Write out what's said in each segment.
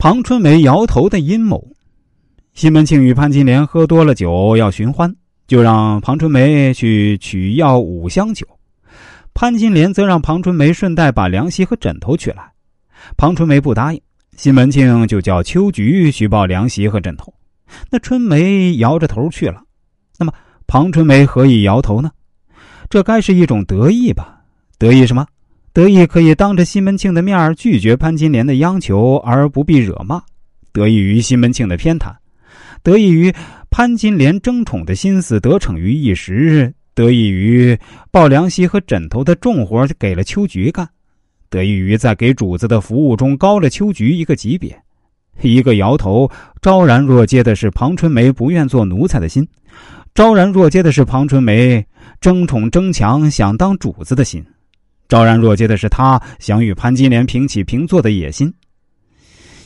庞春梅摇头的阴谋。西门庆与潘金莲喝多了酒要寻欢，就让庞春梅去取药五香酒。潘金莲则让庞春梅顺带把凉席和枕头取来。庞春梅不答应，西门庆就叫秋菊去抱凉席和枕头。那春梅摇着头去了。那么庞春梅何以摇头呢？这该是一种得意吧？得意什么？得意可以当着西门庆的面拒绝潘金莲的央求而不必惹骂，得益于西门庆的偏袒，得益于潘金莲争宠的心思得逞于一时，得益于抱凉席和枕头的重活给了秋菊干，得益于在给主子的服务中高了秋菊一个级别。一个摇头，昭然若揭的是庞春梅不愿做奴才的心；昭然若揭的是庞春梅争宠争强想当主子的心。昭然若揭的是他想与潘金莲平起平坐的野心。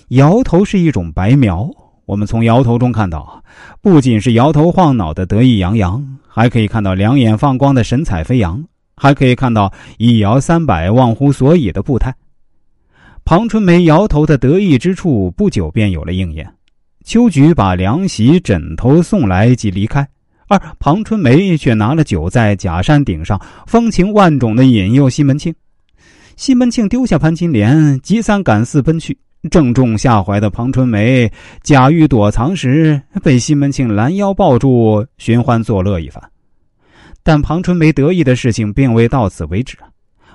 摇头是一种白描，我们从摇头中看到，不仅是摇头晃脑的得意洋洋，还可以看到两眼放光的神采飞扬，还可以看到一摇三摆忘乎所以的步态。庞春梅摇头的得意之处，不久便有了应验。秋菊把凉席、枕头送来即离开。而庞春梅却拿了酒在假山顶上风情万种的引诱西门庆，西门庆丢下潘金莲，急三赶四奔去。正中下怀的庞春梅假欲躲藏时，被西门庆拦腰抱住，寻欢作乐一番。但庞春梅得意的事情并未到此为止，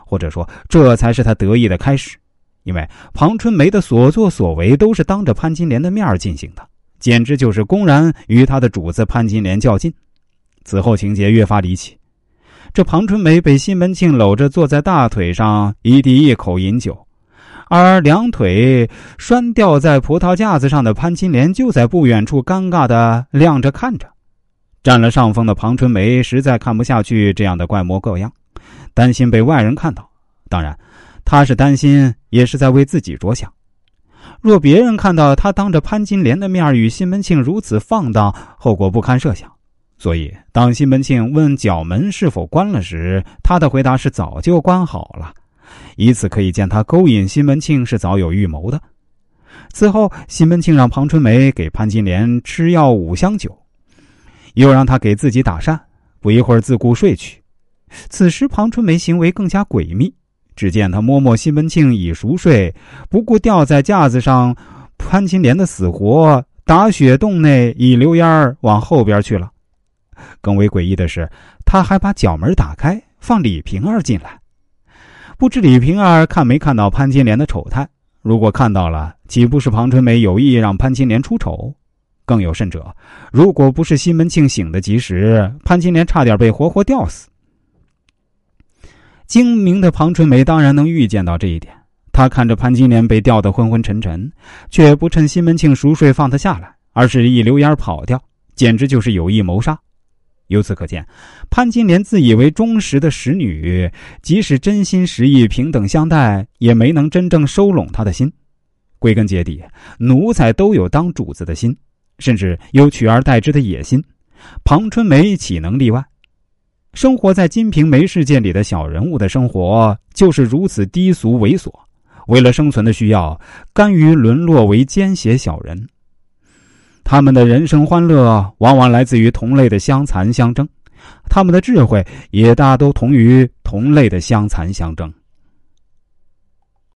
或者说，这才是他得意的开始，因为庞春梅的所作所为都是当着潘金莲的面进行的。简直就是公然与他的主子潘金莲较劲。此后情节越发离奇。这庞春梅被西门庆搂着坐在大腿上，一滴一口饮酒，而两腿拴吊在葡萄架子上的潘金莲就在不远处尴尬的晾着看着。占了上风的庞春梅实在看不下去这样的怪模各样，担心被外人看到。当然，他是担心，也是在为自己着想。若别人看到他当着潘金莲的面与西门庆如此放荡，后果不堪设想。所以，当西门庆问角门是否关了时，他的回答是早就关好了。以此可以见，他勾引西门庆是早有预谋的。此后，西门庆让庞春梅给潘金莲吃药五香酒，又让他给自己打扇，不一会儿自顾睡去。此时，庞春梅行为更加诡秘。只见他摸摸西门庆已熟睡，不顾吊在架子上潘金莲的死活，打雪洞内已溜烟儿往后边去了。更为诡异的是，他还把角门打开，放李瓶儿进来。不知李瓶儿看没看到潘金莲的丑态？如果看到了，岂不是庞春梅有意让潘金莲出丑？更有甚者，如果不是西门庆醒得及时，潘金莲差点被活活吊死。精明的庞春梅当然能预见到这一点，她看着潘金莲被吊得昏昏沉沉，却不趁西门庆熟睡放他下来，而是一溜烟跑掉，简直就是有意谋杀。由此可见，潘金莲自以为忠实的使女，即使真心实意平等相待，也没能真正收拢他的心。归根结底，奴才都有当主子的心，甚至有取而代之的野心，庞春梅岂能例外？生活在金瓶梅世界里的小人物的生活就是如此低俗猥琐，为了生存的需要，甘于沦落为奸邪小人。他们的人生欢乐往往来自于同类的相残相争，他们的智慧也大都同于同类的相残相争。